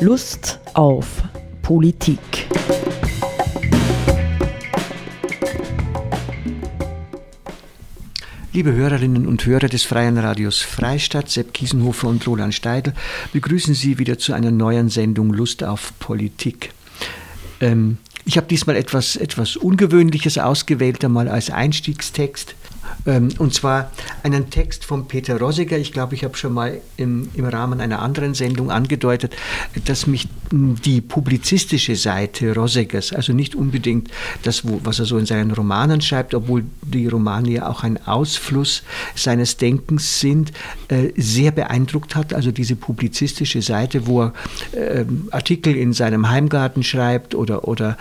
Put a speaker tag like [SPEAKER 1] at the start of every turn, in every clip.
[SPEAKER 1] Lust auf Politik.
[SPEAKER 2] Liebe Hörerinnen und Hörer des Freien Radios Freistadt, Sepp Kiesenhofer und Roland Steidl, begrüßen Sie wieder zu einer neuen Sendung Lust auf Politik. Ähm, ich habe diesmal etwas, etwas Ungewöhnliches ausgewählt, einmal als Einstiegstext. Ähm, und zwar einen Text von Peter Rossiger. Ich glaube, ich habe schon mal im, im Rahmen einer anderen Sendung angedeutet, dass mich die publizistische Seite Rossigers, also nicht unbedingt das, was er so in seinen Romanen schreibt, obwohl die Romane ja auch ein Ausfluss seines Denkens sind, äh, sehr beeindruckt hat. Also diese publizistische Seite, wo er ähm, Artikel in seinem Heimgarten schreibt oder, oder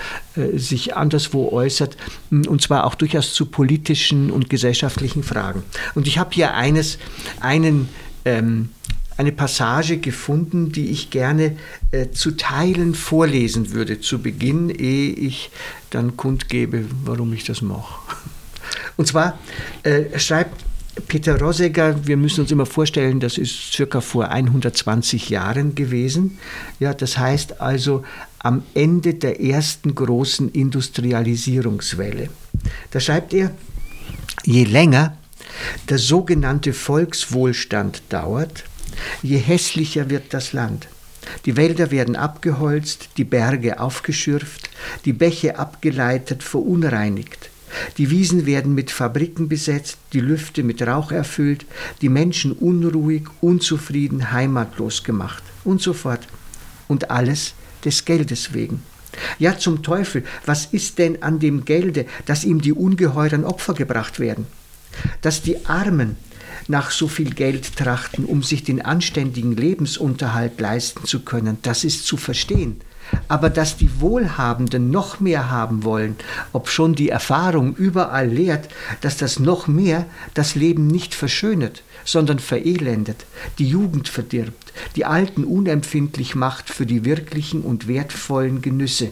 [SPEAKER 2] sich anderswo äußert, und zwar auch durchaus zu politischen und gesellschaftlichen Fragen. Und ich habe hier eines, einen, ähm, eine Passage gefunden, die ich gerne äh, zu Teilen vorlesen würde, zu Beginn, ehe ich dann kundgebe, warum ich das mache. Und zwar äh, schreibt Peter Rosegger, wir müssen uns immer vorstellen, das ist circa vor 120 Jahren gewesen. Ja, das heißt also am Ende der ersten großen Industrialisierungswelle. Da schreibt er, je länger der sogenannte Volkswohlstand dauert, je hässlicher wird das Land. Die Wälder werden abgeholzt, die Berge aufgeschürft, die Bäche abgeleitet, verunreinigt. Die Wiesen werden mit Fabriken besetzt, die Lüfte mit Rauch erfüllt, die Menschen unruhig, unzufrieden, heimatlos gemacht und so fort. Und alles des Geldes wegen. Ja, zum Teufel, was ist denn an dem Gelde, dass ihm die ungeheuren Opfer gebracht werden? Dass die Armen nach so viel Geld trachten, um sich den anständigen Lebensunterhalt leisten zu können, das ist zu verstehen. Aber dass die Wohlhabenden noch mehr haben wollen, obschon die Erfahrung überall lehrt, dass das noch mehr das Leben nicht verschönert, sondern verelendet, die Jugend verdirbt, die Alten unempfindlich macht für die wirklichen und wertvollen Genüsse.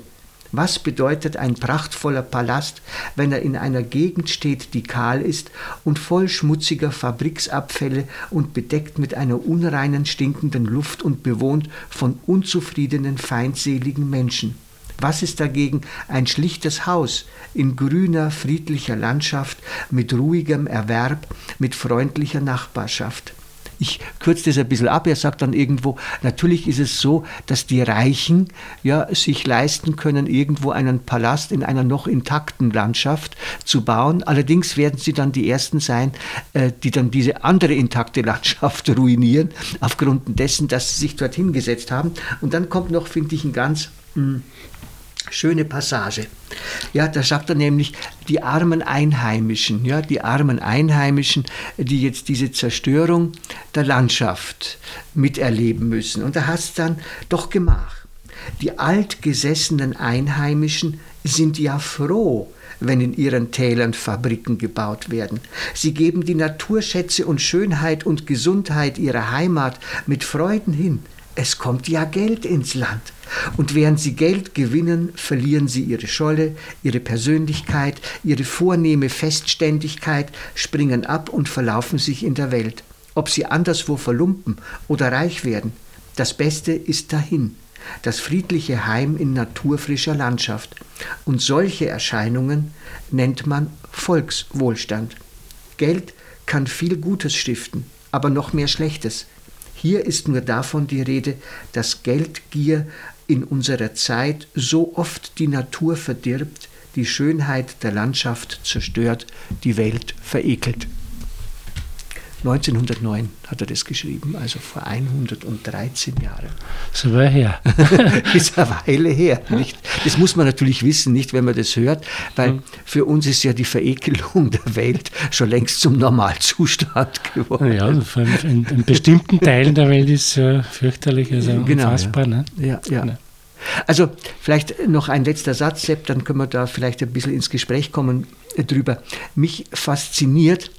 [SPEAKER 2] Was bedeutet ein prachtvoller Palast, wenn er in einer Gegend steht, die kahl ist und voll schmutziger Fabriksabfälle und bedeckt mit einer unreinen, stinkenden Luft und bewohnt von unzufriedenen, feindseligen Menschen? Was ist dagegen ein schlichtes Haus in grüner, friedlicher Landschaft mit ruhigem Erwerb, mit freundlicher Nachbarschaft? Ich kürze das ein bisschen ab. Er sagt dann irgendwo, natürlich ist es so, dass die Reichen ja, sich leisten können, irgendwo einen Palast in einer noch intakten Landschaft zu bauen. Allerdings werden sie dann die Ersten sein, äh, die dann diese andere intakte Landschaft ruinieren, aufgrund dessen, dass sie sich dorthin gesetzt haben. Und dann kommt noch, finde ich, ein ganz... Schöne Passage. Ja, da sagt er nämlich, die armen Einheimischen, ja, die armen Einheimischen, die jetzt diese Zerstörung der Landschaft miterleben müssen. Und da es dann, doch Gemach. Die altgesessenen Einheimischen sind ja froh, wenn in ihren Tälern Fabriken gebaut werden. Sie geben die Naturschätze und Schönheit und Gesundheit ihrer Heimat mit Freuden hin. Es kommt ja Geld ins Land. Und während sie Geld gewinnen, verlieren sie ihre Scholle, ihre Persönlichkeit, ihre vornehme Festständigkeit, springen ab und verlaufen sich in der Welt. Ob sie anderswo verlumpen oder reich werden, das Beste ist dahin, das friedliche Heim in naturfrischer Landschaft. Und solche Erscheinungen nennt man Volkswohlstand. Geld kann viel Gutes stiften, aber noch mehr Schlechtes. Hier ist nur davon die Rede, dass Geldgier in unserer Zeit so oft die Natur verdirbt, die Schönheit der Landschaft zerstört, die Welt verekelt. 1909 hat er das geschrieben, also vor 113 Jahren.
[SPEAKER 3] So war her.
[SPEAKER 2] ist eine Weile her. Nicht? Das muss man natürlich wissen, nicht, wenn man das hört, weil mhm. für uns ist ja die Verekelung der Welt schon längst zum Normalzustand geworden.
[SPEAKER 3] Ja, allem in, in bestimmten Teilen der Welt ist es ja fürchterlich, also genau, unfassbar.
[SPEAKER 2] Ja.
[SPEAKER 3] Ne?
[SPEAKER 2] Ja, ja. Genau. Also vielleicht noch ein letzter Satz, Sepp, dann können wir da vielleicht ein bisschen ins Gespräch kommen drüber. Mich fasziniert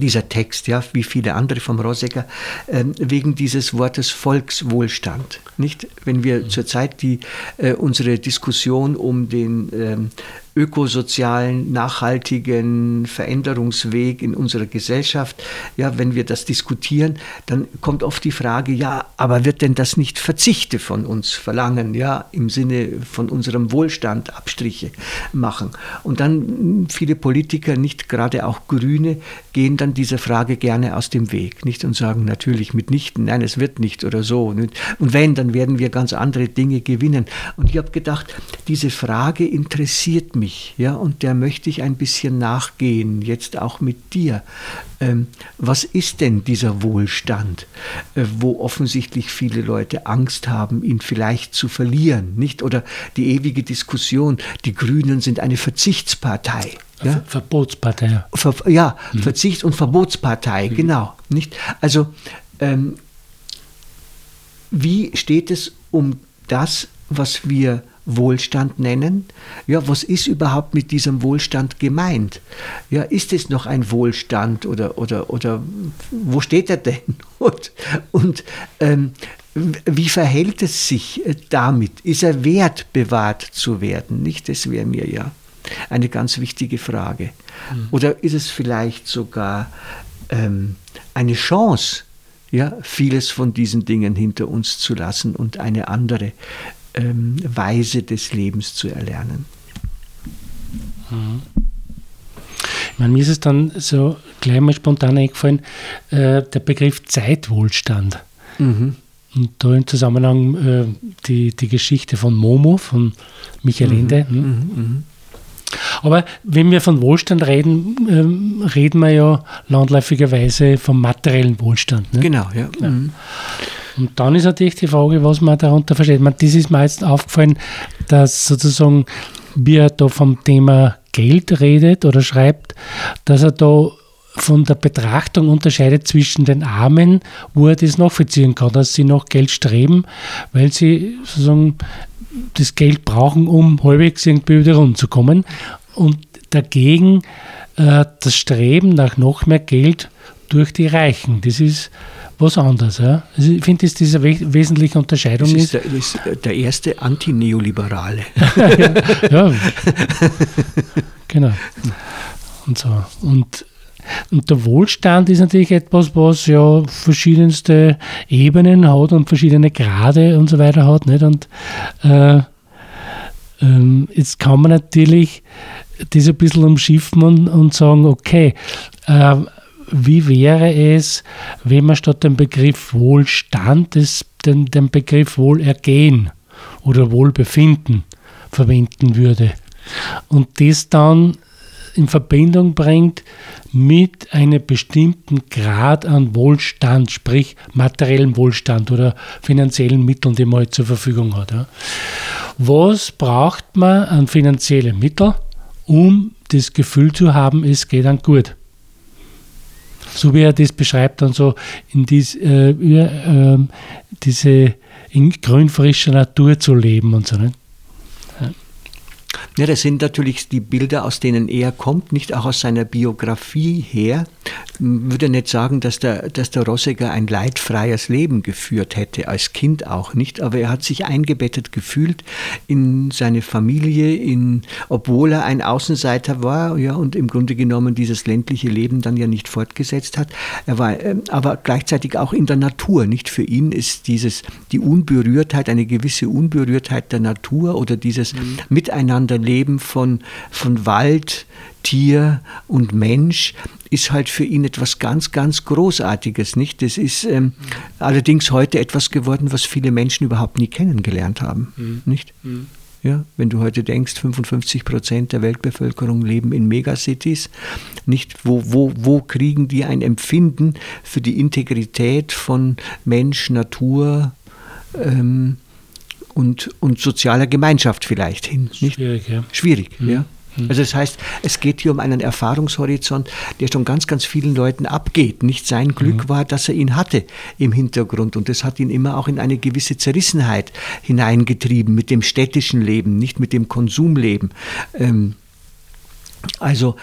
[SPEAKER 2] dieser Text, ja, wie viele andere vom Rosegger, äh, wegen dieses Wortes Volkswohlstand. Nicht? Wenn wir mhm. zurzeit die, äh, unsere Diskussion um den ähm, ökosozialen, nachhaltigen Veränderungsweg in unserer Gesellschaft, ja, wenn wir das diskutieren, dann kommt oft die Frage, ja, aber wird denn das nicht Verzichte von uns verlangen, ja, im Sinne von unserem Wohlstand Abstriche machen? Und dann viele Politiker, nicht gerade auch Grüne, gehen dann dieser Frage gerne aus dem Weg, nicht und sagen natürlich mitnichten, nein, es wird nicht oder so. Und wenn, dann werden wir ganz andere Dinge gewinnen. Und ich habe gedacht, diese Frage interessiert mich, ja, und der möchte ich ein bisschen nachgehen, jetzt auch mit dir. Ähm, was ist denn dieser Wohlstand, äh, wo offensichtlich viele Leute Angst haben, ihn vielleicht zu verlieren, nicht? Oder die ewige Diskussion, die Grünen sind eine Verzichtspartei.
[SPEAKER 3] Ja? Verbotspartei.
[SPEAKER 2] Ver, ja, mhm. Verzichts- und Verbotspartei, mhm. genau. Nicht? Also, ähm, wie steht es um das, was wir Wohlstand nennen? Ja, was ist überhaupt mit diesem Wohlstand gemeint? Ja, ist es noch ein Wohlstand oder, oder, oder wo steht er denn? Und, und ähm, wie verhält es sich äh, damit? Ist er wert, bewahrt zu werden? Nicht, das wäre mir ja eine ganz wichtige Frage. Mhm. Oder ist es vielleicht sogar ähm, eine Chance, ja, vieles von diesen Dingen hinter uns zu lassen und eine andere ähm, Weise des Lebens zu erlernen.
[SPEAKER 3] Mhm. Ich meine, mir ist es dann so gleich mal spontan eingefallen, äh, der Begriff Zeitwohlstand. Mhm. Und da im Zusammenhang äh, die, die Geschichte von Momo, von Michael mhm. Ende. Hm? Mhm. mhm. Aber wenn wir von Wohlstand reden, ähm, reden wir ja landläufigerweise vom materiellen Wohlstand.
[SPEAKER 2] Ne? Genau, ja. ja.
[SPEAKER 3] Und dann ist natürlich die Frage, was man darunter versteht. Man, das ist mir jetzt aufgefallen, dass sozusagen, wie er da vom Thema Geld redet oder schreibt, dass er da von der Betrachtung unterscheidet zwischen den Armen, wo er das nachvollziehen kann, dass sie nach Geld streben, weil sie sozusagen das Geld brauchen, um halbwegs irgendwie wieder rumzukommen. Und dagegen äh, das Streben nach noch mehr Geld durch die Reichen. Das ist was anderes. Ja? Also ich finde, dass diese we wesentliche Unterscheidung
[SPEAKER 2] das ist. Der, ist der erste Antineoliberale.
[SPEAKER 3] ja, ja, genau. Und so. Und, und der Wohlstand ist natürlich etwas, was ja verschiedenste Ebenen hat und verschiedene Grade und so weiter hat. Nicht? Und äh, ähm, jetzt kann man natürlich das ein bisschen umschiffen und, und sagen, okay, äh, wie wäre es, wenn man statt dem Begriff Wohlstand das, den, den Begriff Wohlergehen oder Wohlbefinden verwenden würde und das dann in Verbindung bringt mit einem bestimmten Grad an Wohlstand, sprich materiellen Wohlstand oder finanziellen Mitteln, die man halt zur Verfügung hat. Was braucht man an finanziellen Mitteln, um das Gefühl zu haben, es geht dann gut? So wie er das beschreibt, dann so in dies, äh, äh, diese in grünfrischer Natur zu leben und so. Ne?
[SPEAKER 2] Ja, das sind natürlich die Bilder, aus denen er kommt, nicht auch aus seiner Biografie her. Ich würde nicht sagen, dass der, dass der Rossiger ein leidfreies Leben geführt hätte, als Kind auch nicht, aber er hat sich eingebettet gefühlt in seine Familie, in, obwohl er ein Außenseiter war ja, und im Grunde genommen dieses ländliche Leben dann ja nicht fortgesetzt hat. Er war äh, aber gleichzeitig auch in der Natur. Nicht für ihn ist dieses, die Unberührtheit, eine gewisse Unberührtheit der Natur oder dieses mhm. Miteinander Leben von, von Wald, Tier und Mensch ist halt für ihn etwas ganz, ganz Großartiges, nicht? Das ist ähm, allerdings heute etwas geworden, was viele Menschen überhaupt nie kennengelernt haben, mhm. nicht? Mhm. Ja, wenn du heute denkst, 55 Prozent der Weltbevölkerung leben in Megacities, nicht? Wo, wo, wo kriegen die ein Empfinden für die Integrität von Mensch, Natur, ähm, und, und sozialer Gemeinschaft vielleicht hin. Nicht? Schwierig, ja. Schwierig, mhm. ja. Mhm. Also das heißt, es geht hier um einen Erfahrungshorizont, der schon ganz, ganz vielen Leuten abgeht. Nicht sein Glück mhm. war, dass er ihn hatte im Hintergrund und das hat ihn immer auch in eine gewisse Zerrissenheit hineingetrieben mit dem städtischen Leben, nicht mit dem Konsumleben. Ähm, also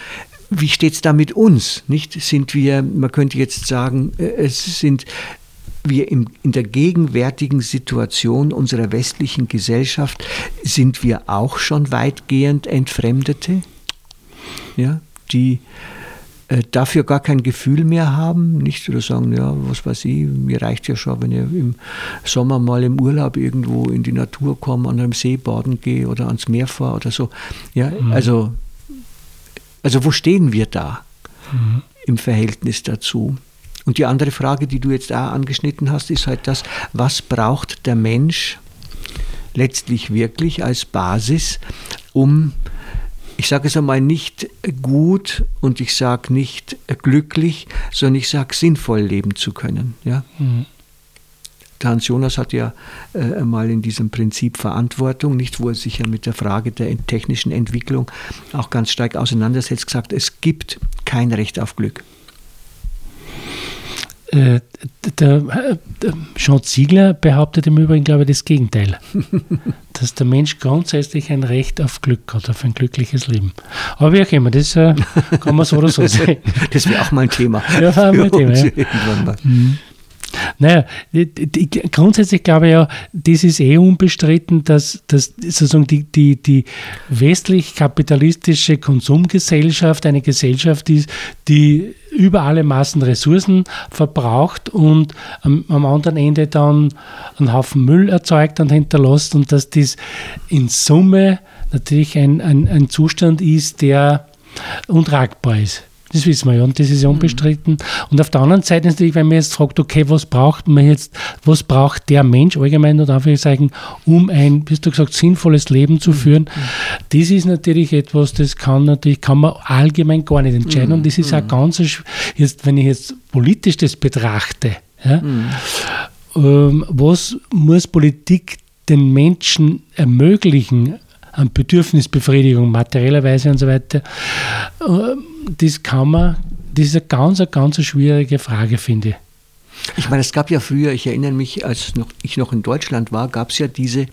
[SPEAKER 2] wie steht es da mit uns? Nicht sind wir, man könnte jetzt sagen, äh, es sind wir im, in der gegenwärtigen Situation unserer westlichen Gesellschaft sind wir auch schon weitgehend Entfremdete, ja, die äh, dafür gar kein Gefühl mehr haben, nicht oder sagen, ja, was weiß ich, mir reicht ja schon, wenn ich im Sommer mal im Urlaub irgendwo in die Natur komme, an einem See baden gehe oder ans Meer fahre oder so. Ja, mhm. also, also wo stehen wir da mhm. im Verhältnis dazu? Und die andere Frage, die du jetzt auch angeschnitten hast, ist halt das, was braucht der Mensch letztlich wirklich als Basis, um ich sage es einmal nicht gut und ich sage nicht glücklich, sondern ich sage sinnvoll leben zu können. Ja? Mhm. Hans Jonas hat ja äh, einmal in diesem Prinzip Verantwortung, nicht wo er sich ja mit der Frage der technischen Entwicklung auch ganz stark auseinandersetzt, gesagt, es gibt kein Recht auf Glück.
[SPEAKER 3] Äh, der, der Jean Ziegler behauptet im Übrigen, glaube ich, das Gegenteil. dass der Mensch grundsätzlich ein Recht auf Glück hat, auf ein glückliches Leben. Aber wie auch immer, das äh, kann man so oder so sehen.
[SPEAKER 2] Das wäre auch mal ein Thema.
[SPEAKER 3] Ja, war ein Thema. Ja. Mhm. Naja, grundsätzlich glaube ich ja, das ist eh unbestritten, dass, dass sozusagen die, die, die westlich-kapitalistische Konsumgesellschaft eine Gesellschaft ist, die über alle Maßen Ressourcen verbraucht und am, am, anderen Ende dann einen Haufen Müll erzeugt und hinterlässt und dass das in Summe natürlich ein, ein, ein Zustand ist, der untragbar ist. Das wissen wir ja und das ist ja unbestritten. Mhm. Und auf der anderen Seite natürlich, wenn man jetzt fragt, okay, was braucht man jetzt, was braucht der Mensch allgemein oder Anführungszeichen, um ein, wie du gesagt, sinnvolles Leben zu mhm. führen, mhm. das ist natürlich etwas, das kann natürlich, kann man allgemein gar nicht entscheiden. Mhm. Und das ist auch mhm. ganz, jetzt, wenn ich jetzt politisch das betrachte, ja, mhm. ähm, was muss Politik den Menschen ermöglichen, an Bedürfnisbefriedigung materiellerweise und so weiter. Ähm, das kann man, das ist eine ganz, eine ganz schwierige Frage, finde ich.
[SPEAKER 2] Ich meine, es gab ja früher, ich erinnere mich, als noch, ich noch in Deutschland war, gab es ja diese,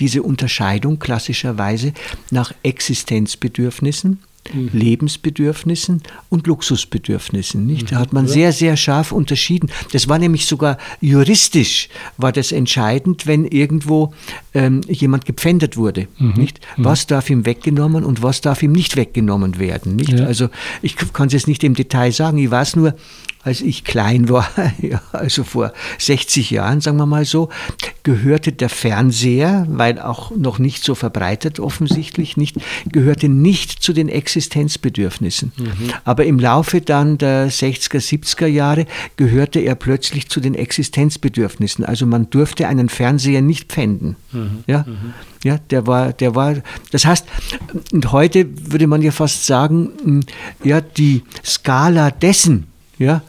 [SPEAKER 2] diese Unterscheidung klassischerweise nach Existenzbedürfnissen mhm. Lebensbedürfnissen und Luxusbedürfnissen. Nicht? Da hat man sehr, sehr scharf unterschieden. Das war nämlich sogar juristisch war das entscheidend, wenn irgendwo ähm, jemand gepfändet wurde. Mhm. Nicht? Mhm. Was darf ihm weggenommen und was darf ihm nicht weggenommen werden. Nicht? Ja. Also ich kann es jetzt nicht im Detail sagen. Ich weiß nur, als ich klein war, ja, also vor 60 Jahren, sagen wir mal so, gehörte der Fernseher, weil auch noch nicht so verbreitet offensichtlich, nicht, gehörte nicht zu den Existenzbedürfnissen. Mhm. Aber im Laufe dann der 60er, 70er Jahre gehörte er plötzlich zu den Existenzbedürfnissen. Also man durfte einen Fernseher nicht pfänden. Mhm. Ja? Mhm. Ja, der war, der war, das heißt, und heute würde man ja fast sagen, ja, die Skala dessen, ja,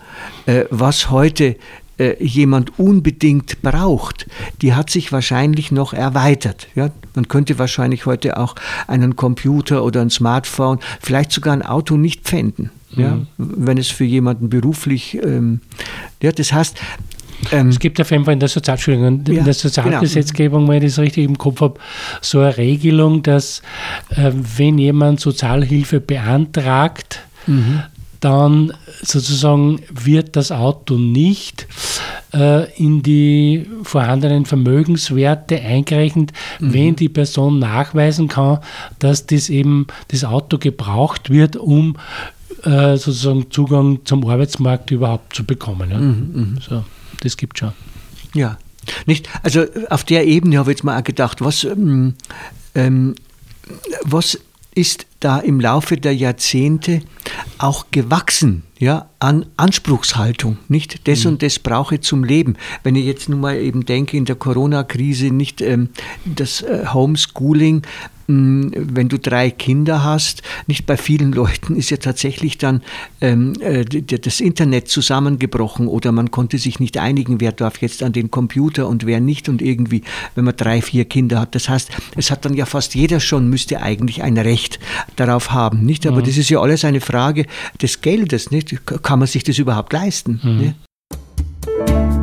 [SPEAKER 2] äh, was heute äh, jemand unbedingt braucht, die hat sich wahrscheinlich noch erweitert. Ja? Man könnte wahrscheinlich heute auch einen Computer oder ein Smartphone, vielleicht sogar ein Auto nicht pfänden. Ja? Mhm. Wenn es für jemanden beruflich, ähm, ja, das heißt,
[SPEAKER 3] ähm, es gibt auf jeden Fall in der, Sozial in ja, der Sozialgesetzgebung, genau. wenn ich das richtig im Kopf habe, so eine Regelung, dass äh, wenn jemand Sozialhilfe beantragt, mhm dann sozusagen wird das Auto nicht äh, in die vorhandenen Vermögenswerte eingerechnet, mhm. wenn die Person nachweisen kann, dass das eben das Auto gebraucht wird, um äh, sozusagen Zugang zum Arbeitsmarkt überhaupt zu bekommen. Ja? Mhm, mhm. so, das gibt schon.
[SPEAKER 2] Ja, nicht? Also auf der Ebene habe ich jetzt mal auch gedacht, was, ähm, ähm was ist da im Laufe der Jahrzehnte auch gewachsen, ja, an Anspruchshaltung, nicht? Das mhm. und das brauche ich zum Leben. Wenn ich jetzt nun mal eben denke, in der Corona-Krise nicht ähm, das äh, Homeschooling, wenn du drei Kinder hast, nicht bei vielen Leuten ist ja tatsächlich dann ähm, äh, das Internet zusammengebrochen oder man konnte sich nicht einigen, wer darf jetzt an den Computer und wer nicht und irgendwie, wenn man drei, vier Kinder hat. Das heißt, es hat dann ja fast jeder schon, müsste eigentlich ein Recht darauf haben, nicht? Aber mhm. das ist ja alles eine Frage des Geldes, nicht? Kann man sich das überhaupt leisten? Mhm. nicht?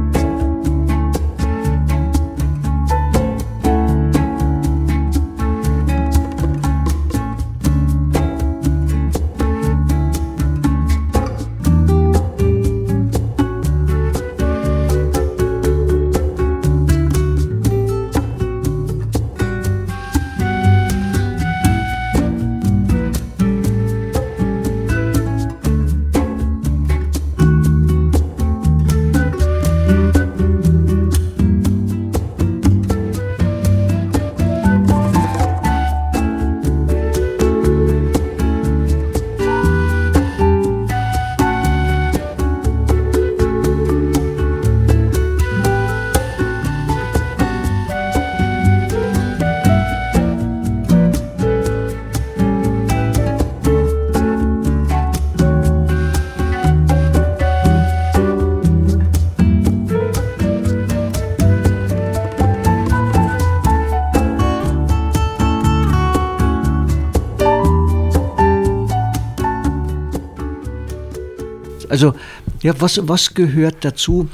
[SPEAKER 2] Also, ja, was, was gehört dazu?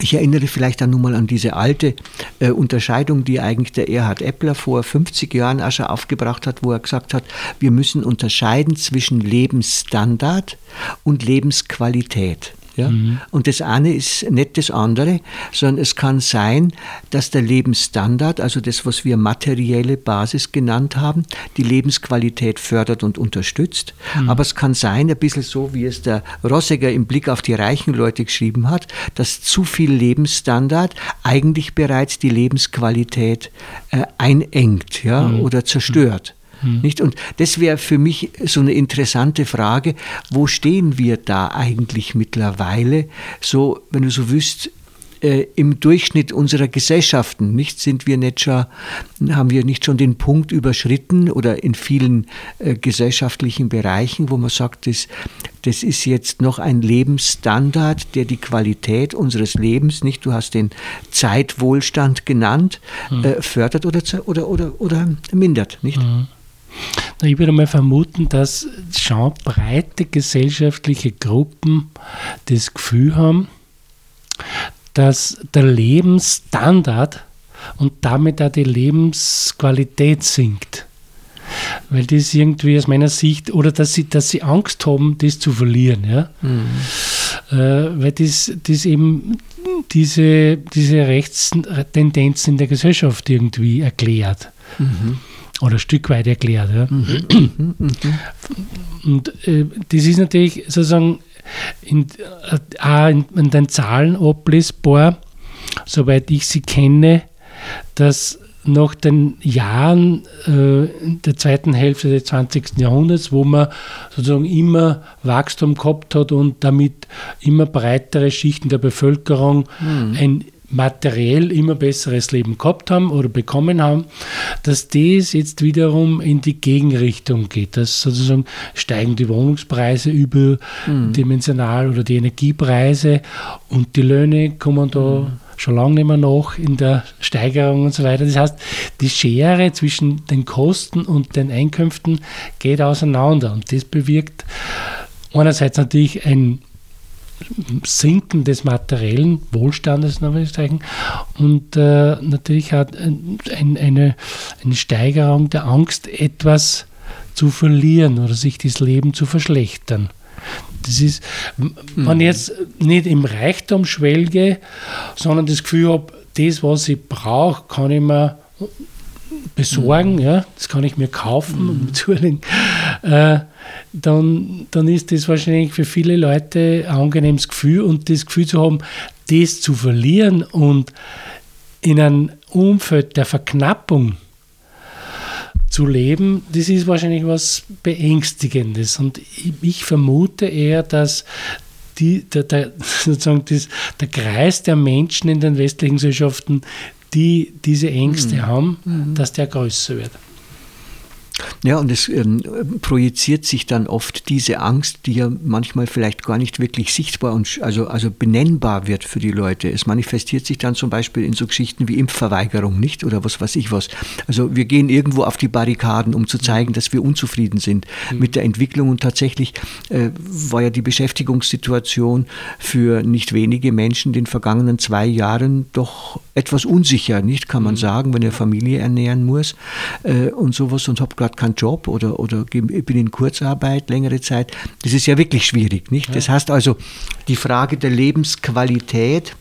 [SPEAKER 2] Ich erinnere vielleicht dann nun mal an diese alte äh, Unterscheidung, die eigentlich der Erhard Eppler vor 50 Jahren auch schon aufgebracht hat, wo er gesagt hat, wir müssen unterscheiden zwischen Lebensstandard und Lebensqualität. Ja? Mhm. Und das eine ist nicht das andere, sondern es kann sein, dass der Lebensstandard, also das, was wir materielle Basis genannt haben, die Lebensqualität fördert und unterstützt. Mhm. Aber es kann sein, ein bisschen so, wie es der Rossiger im Blick auf die reichen Leute geschrieben hat, dass zu viel Lebensstandard eigentlich bereits die Lebensqualität äh, einengt ja, mhm. oder zerstört. Hm. Nicht? Und das wäre für mich so eine interessante Frage, wo stehen wir da eigentlich mittlerweile? So, wenn du so wüsst, äh, im Durchschnitt unserer Gesellschaften, nicht sind wir nicht schon, haben wir nicht schon den Punkt überschritten oder in vielen äh, gesellschaftlichen Bereichen, wo man sagt, das, das ist jetzt noch ein Lebensstandard, der die Qualität unseres Lebens, nicht, du hast den Zeitwohlstand genannt, hm. äh, fördert oder, oder, oder, oder mindert, nicht? Hm.
[SPEAKER 3] Ich würde mal vermuten, dass schon breite gesellschaftliche Gruppen das Gefühl haben, dass der Lebensstandard und damit auch die Lebensqualität sinkt. Weil das irgendwie aus meiner Sicht, oder dass sie, dass sie Angst haben, das zu verlieren. Ja? Mhm. Äh, weil das, das eben diese, diese Rechtstendenzen in der Gesellschaft irgendwie erklärt. Mhm oder ein Stück weit erklärt. Ja. Mhm. Und äh, das ist natürlich sozusagen in, äh, auch in, in, den Zahlen ablesbar, soweit ich sie kenne, dass nach den Jahren äh, der zweiten Hälfte des 20. Jahrhunderts, wo man sozusagen immer Wachstum gehabt hat und damit immer breitere Schichten der Bevölkerung mhm. ein materiell immer besseres Leben gehabt haben oder bekommen haben, dass das jetzt wiederum in die Gegenrichtung geht, dass sozusagen steigen die Wohnungspreise überdimensional mhm. oder die Energiepreise und die Löhne kommen da mhm. schon lange nicht mehr nach in der Steigerung und so weiter. Das heißt, die Schere zwischen den Kosten und den Einkünften geht auseinander und das bewirkt einerseits natürlich ein Sinken des materiellen Wohlstandes und äh, natürlich hat ein, eine, eine Steigerung der Angst, etwas zu verlieren oder sich das Leben zu verschlechtern. Das ist, wenn ich jetzt nicht im Reichtum schwelge, sondern das Gefühl habe, das, was ich brauche, kann ich mir besorgen, mhm. ja, das kann ich mir kaufen mhm. und zulegen, äh, dann, dann ist das wahrscheinlich für viele Leute ein angenehmes Gefühl und das Gefühl zu haben, das zu verlieren und in einem Umfeld der Verknappung zu leben, das ist wahrscheinlich was Beängstigendes. Und ich, vermute eher, dass die, der, der, sozusagen das, der Kreis der Menschen in den westlichen Gesellschaften, die diese Ängste mhm. haben, mhm. dass der größer wird.
[SPEAKER 2] Ja, und es ähm, projiziert sich dann oft diese Angst, die ja manchmal vielleicht gar nicht wirklich sichtbar und also, also benennbar wird für die Leute. Es manifestiert sich dann zum Beispiel in so Geschichten wie Impfverweigerung, nicht? Oder was weiß ich was. Also wir gehen irgendwo auf die Barrikaden, um zu zeigen, dass wir unzufrieden sind mhm. mit der Entwicklung. Und tatsächlich äh, war ja die Beschäftigungssituation für nicht wenige Menschen in den vergangenen zwei Jahren doch etwas unsicher, nicht? Kann man mhm. sagen, wenn er Familie ernähren muss äh, und sowas und habe gerade keinen Job oder, oder bin in Kurzarbeit längere Zeit. Das ist ja wirklich schwierig. Nicht? Das heißt also, die Frage der Lebensqualität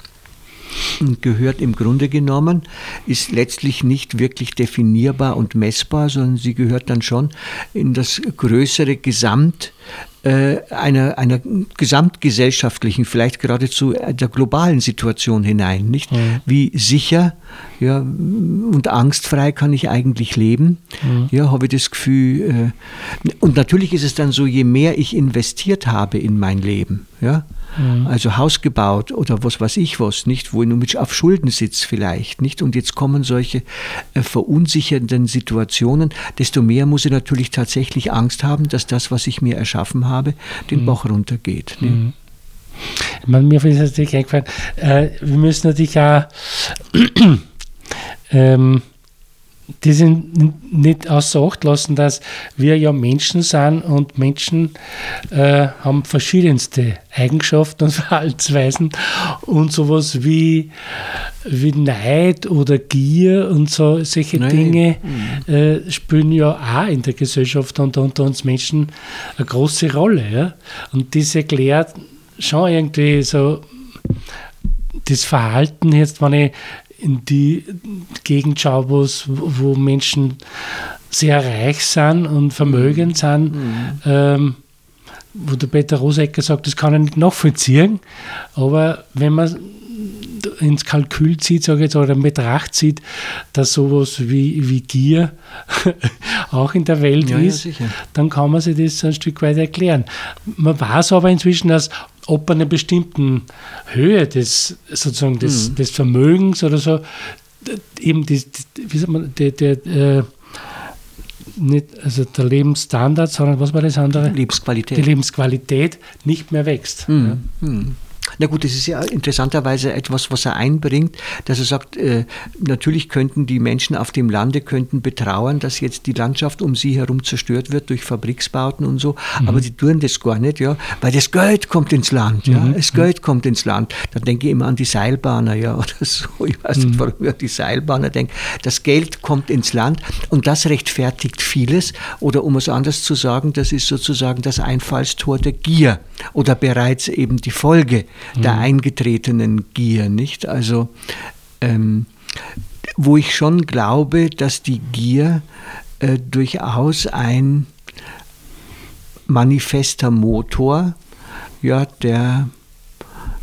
[SPEAKER 2] gehört im Grunde genommen, ist letztlich nicht wirklich definierbar und messbar, sondern sie gehört dann schon in das größere Gesamt einer, einer gesamtgesellschaftlichen, vielleicht geradezu der globalen Situation hinein. Nicht? Mhm. Wie sicher ja, und angstfrei kann ich eigentlich leben? Mhm. Ja, habe ich das Gefühl. Äh, und natürlich ist es dann so, je mehr ich investiert habe in mein Leben, ja, Mhm. Also Haus gebaut oder was weiß ich was, nicht, wo ich nur mit auf Schulden sitze vielleicht, nicht? Und jetzt kommen solche äh, verunsichernden Situationen, desto mehr muss ich natürlich tatsächlich Angst haben, dass das, was ich mir erschaffen habe, den mhm. Bach runtergeht. Ne? Mhm.
[SPEAKER 3] Man, mir ist natürlich eingefallen, äh, wir müssen natürlich auch ähm, die sind nicht außer Acht lassen, dass wir ja Menschen sind und Menschen äh, haben verschiedenste Eigenschaften und Verhaltensweisen und sowas wie, wie Neid oder Gier und so solche Nein. Dinge mhm. äh, spielen ja auch in der Gesellschaft und unter uns Menschen eine große Rolle. Ja? Und das erklärt schon irgendwie so das Verhalten jetzt, wenn ich in die Gegend schaue, wo Menschen sehr reich sind und vermögend mhm. sind, mhm. ähm, wo der Peter Rosecker sagt, das kann er nicht nachvollziehen, aber wenn man ins Kalkül zieht, sage ich jetzt, oder in Betracht zieht, dass sowas wie, wie Gier auch in der Welt ja, ist, ja, dann kann man sich das ein Stück weit erklären. Man weiß aber inzwischen, dass ob einer bestimmten Höhe des, sozusagen des, mhm. des Vermögens oder so, eben die, wie sagt man, der, der äh, nicht, also der Lebensstandard, sondern was war das andere?
[SPEAKER 2] Lebensqualität.
[SPEAKER 3] Die Lebensqualität nicht mehr wächst.
[SPEAKER 2] Mhm. Ja. Mhm. Na gut, das ist ja interessanterweise etwas, was er einbringt, dass er sagt, äh, natürlich könnten die Menschen auf dem Lande könnten betrauern, dass jetzt die Landschaft um sie herum zerstört wird durch Fabriksbauten und so, mhm. aber die tun das gar nicht, ja, weil das Geld kommt ins Land, ja, mhm. das Geld kommt ins Land. Da denke ich immer an die Seilbahner, ja, oder so, ich weiß nicht, mhm. warum ich an die Seilbahner denke. Das Geld kommt ins Land und das rechtfertigt vieles, oder um es anders zu sagen, das ist sozusagen das Einfallstor der Gier oder bereits eben die Folge der mhm. eingetretenen Gier, nicht? Also, ähm, wo ich schon glaube, dass die Gier äh, durchaus ein manifester Motor ja, der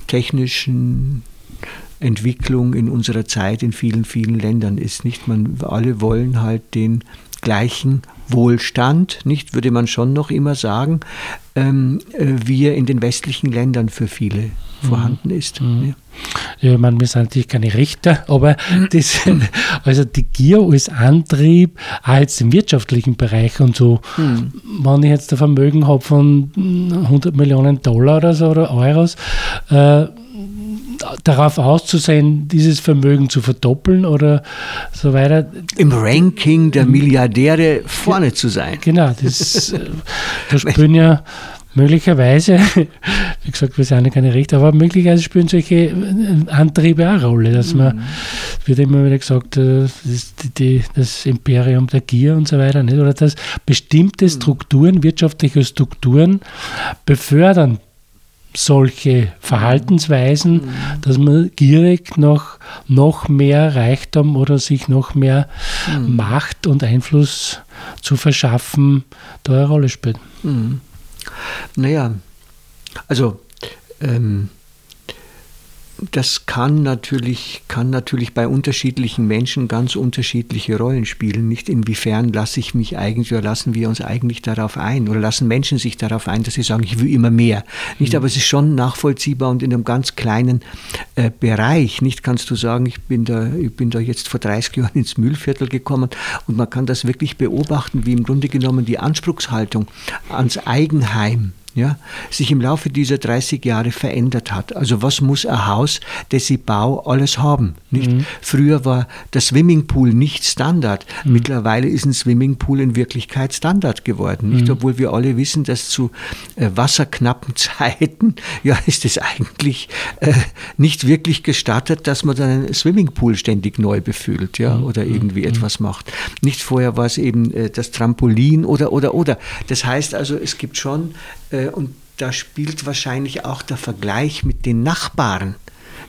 [SPEAKER 2] technischen Entwicklung in unserer Zeit in vielen, vielen Ländern ist. Nicht? Man, alle wollen halt den gleichen Wohlstand, nicht, würde man schon noch immer sagen, ähm, äh, wie er in den westlichen Ländern für viele mhm. vorhanden ist.
[SPEAKER 3] Mhm. Ja. ja, wir sind natürlich keine Richter, aber das, also die Gier als Antrieb, auch jetzt im wirtschaftlichen Bereich und so, mhm. wenn ich jetzt ein Vermögen habe von 100 Millionen Dollar oder so oder Euros, äh, darauf auszusehen, dieses Vermögen zu verdoppeln oder so weiter.
[SPEAKER 2] Im Ranking der Milliardäre vorne zu sein.
[SPEAKER 3] Genau, das, da spielen ja möglicherweise, wie gesagt, wir sind ja keine Rechte, aber möglicherweise spielen solche Antriebe auch eine Rolle, dass man, mhm. wird immer wieder gesagt, äh, das, die, das Imperium der Gier und so weiter, nicht? oder dass bestimmte mhm. Strukturen, wirtschaftliche Strukturen befördern solche Verhaltensweisen, mhm. dass man gierig nach noch mehr Reichtum oder sich noch mehr mhm. Macht und Einfluss zu verschaffen, da eine Rolle spielt. Mhm.
[SPEAKER 2] Naja, also ähm, das kann natürlich, kann natürlich bei unterschiedlichen Menschen ganz unterschiedliche Rollen spielen. Nicht inwiefern lasse ich mich eigentlich oder lassen wir uns eigentlich darauf ein oder lassen Menschen sich darauf ein, dass sie sagen, ich will immer mehr. Nicht, mhm. aber es ist schon nachvollziehbar und in einem ganz kleinen äh, Bereich. Nicht kannst du sagen, ich bin da, ich bin da jetzt vor 30 Jahren ins Müllviertel gekommen und man kann das wirklich beobachten, wie im Grunde genommen die Anspruchshaltung ans Eigenheim ja, sich im Laufe dieser 30 Jahre verändert hat. Also was muss ein Haus, das sie bau, alles haben? Nicht? Mhm. Früher war der Swimmingpool nicht Standard. Mhm. Mittlerweile ist ein Swimmingpool in Wirklichkeit Standard geworden. Nicht? Mhm. Obwohl wir alle wissen, dass zu äh, wasserknappen Zeiten ja ist es eigentlich äh, nicht wirklich gestattet, dass man dann einen Swimmingpool ständig neu befüllt ja, mhm. oder irgendwie mhm. etwas macht. Nicht vorher war es eben äh, das Trampolin oder oder oder. Das heißt also, es gibt schon und da spielt wahrscheinlich auch der Vergleich mit den Nachbarn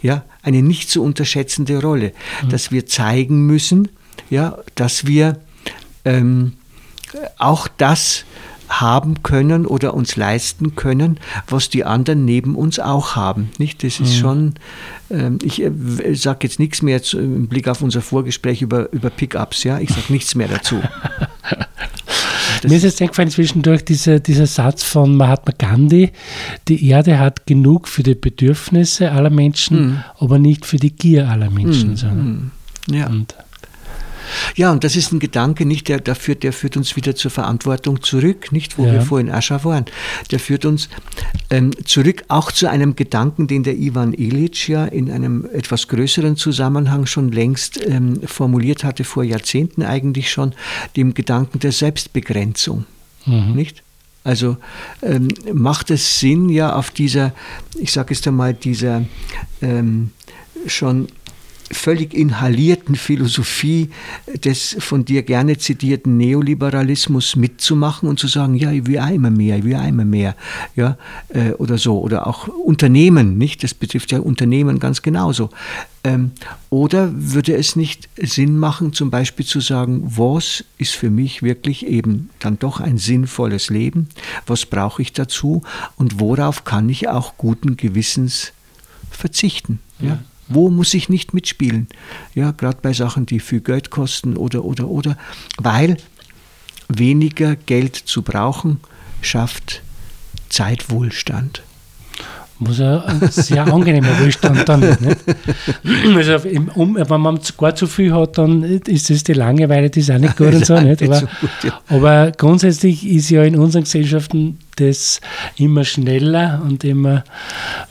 [SPEAKER 2] ja, eine nicht zu unterschätzende Rolle, mhm. dass wir zeigen müssen, ja, dass wir ähm, auch das haben können oder uns leisten können, was die anderen neben uns auch haben. Nicht? Das ist mhm. schon, ähm, ich äh, sage jetzt nichts mehr zu, im Blick auf unser Vorgespräch über, über Pickups, ja, ich sage nichts mehr dazu.
[SPEAKER 3] Mir ist jetzt eingefallen zwischendurch dieser, dieser Satz von Mahatma Gandhi, die Erde hat genug für die Bedürfnisse aller Menschen, mhm. aber nicht für die Gier aller Menschen. Mhm.
[SPEAKER 2] Ja. Und Ja, und das ist ein Gedanke, nicht der, der, führt, der führt uns wieder zur Verantwortung zurück, nicht wo
[SPEAKER 3] Ja.
[SPEAKER 2] wir vorhin Ascha waren. Der führt uns ähm, zurück auch zu einem Gedanken, den der Ivan Illich ja in einem etwas größeren Zusammenhang schon längst ähm, formuliert hatte, vor Jahrzehnten eigentlich schon, dem Gedanken der Selbstbegrenzung.
[SPEAKER 3] Mhm.
[SPEAKER 2] Nicht? Also ähm, macht es Sinn, ja auf dieser, ich sage jetzt einmal, dieser ähm, schon völlig inhalierten Philosophie des von dir gerne zitierten Neoliberalismus mitzumachen und zu sagen, ja, ich will immer mehr, ich will immer mehr, ja, äh, oder so, oder auch Unternehmen, nicht? Das betrifft ja Unternehmen ganz genauso. Ähm, oder würde es nicht Sinn machen, zum Beispiel zu sagen, was ist für mich wirklich eben dann doch ein sinnvolles Leben? Was brauche ich dazu? Und worauf kann ich auch guten Gewissens verzichten? Ja? Wo muss ich nicht mitspielen? Ja, gerade bei Sachen, die viel Geld kosten oder, oder, oder. Weil weniger Geld zu brauchen schafft Zeitwohlstand.
[SPEAKER 3] Was ja ein sehr angenehmer Wohlstand dann. Nicht? Also im, um, wenn man gar zu viel hat, dann ist das die Langeweile, das ist auch nicht gut und so. Nicht? Aber, aber grundsätzlich ist ja in unseren Gesellschaften das immer schneller und immer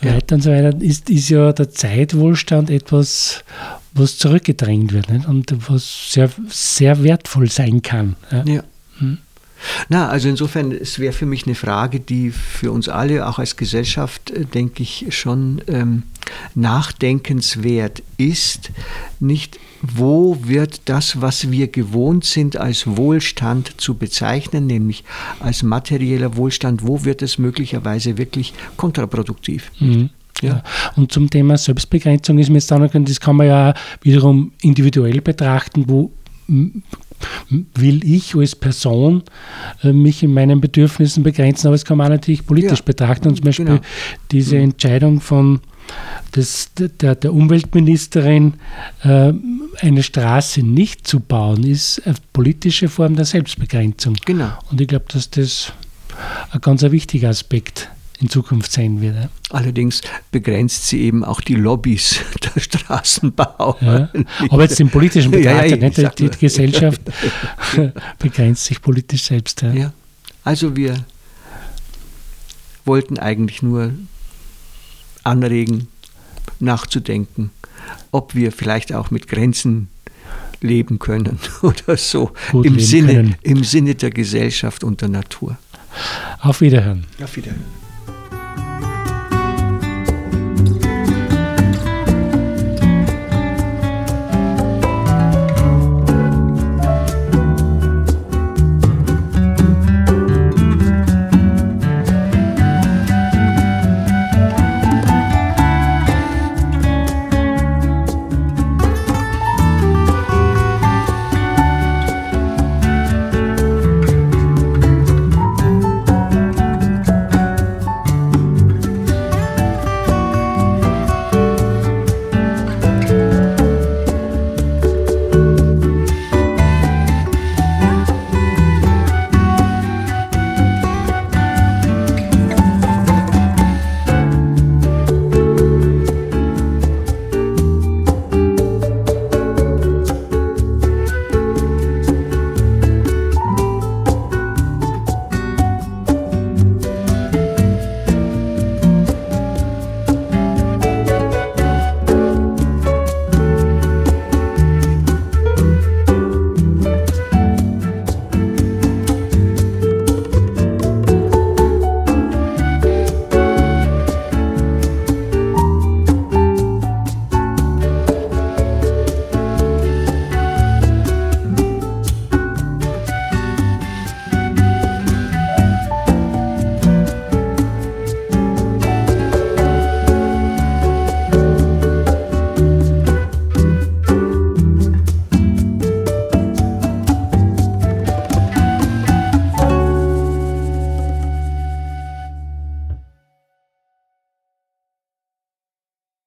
[SPEAKER 2] Ja.
[SPEAKER 3] weiter und so weiter, ist, ist ja der Zeitwohlstand etwas, was zurückgedrängt wird nicht? und was sehr, sehr wertvoll sein kann. Ja.
[SPEAKER 2] Ja. Na, also insofern, es wäre für mich eine Frage, die für uns alle, auch als Gesellschaft, äh, denke ich, schon ähm, nachdenkenswert ist. Nicht, wo wird das, was wir gewohnt sind, als Wohlstand zu bezeichnen, nämlich als materieller Wohlstand, wo wird es möglicherweise wirklich kontraproduktiv?
[SPEAKER 3] Mhm.
[SPEAKER 2] Ja.
[SPEAKER 3] Und zum Thema Selbstbegrenzung ist mir jetzt auch noch, das kann man ja wiederum individuell betrachten, wo will ich als Person äh, mich in meinen Bedürfnissen begrenzen, aber das kann man natürlich politisch
[SPEAKER 2] Ja,
[SPEAKER 3] betrachten. Und zum Beispiel
[SPEAKER 2] genau.
[SPEAKER 3] diese Entscheidung von des, der, der Umweltministerin, äh, eine Straße nicht zu bauen, ist eine politische Form der Selbstbegrenzung.
[SPEAKER 2] Genau.
[SPEAKER 3] Und ich glaube, dass das ein ganz wichtiger Aspekt in Zukunft sein wird. ja.
[SPEAKER 2] Allerdings begrenzt sie eben auch die Lobbys der Straßenbauer.
[SPEAKER 3] Ja. Aber jetzt im politischen
[SPEAKER 2] Ja, ja,
[SPEAKER 3] betrachtet,
[SPEAKER 2] ich
[SPEAKER 3] nicht? Die, Gesellschaft begrenzt sich politisch selbst. Ja.
[SPEAKER 2] Ja. Also wir wollten eigentlich nur anregen, nachzudenken, ob wir vielleicht auch mit Grenzen leben können oder so
[SPEAKER 3] Gut
[SPEAKER 2] im Sinne,
[SPEAKER 3] können.
[SPEAKER 2] im Sinne der Gesellschaft und der Natur.
[SPEAKER 3] Auf Wiederhören.
[SPEAKER 2] Auf Wiedersehen.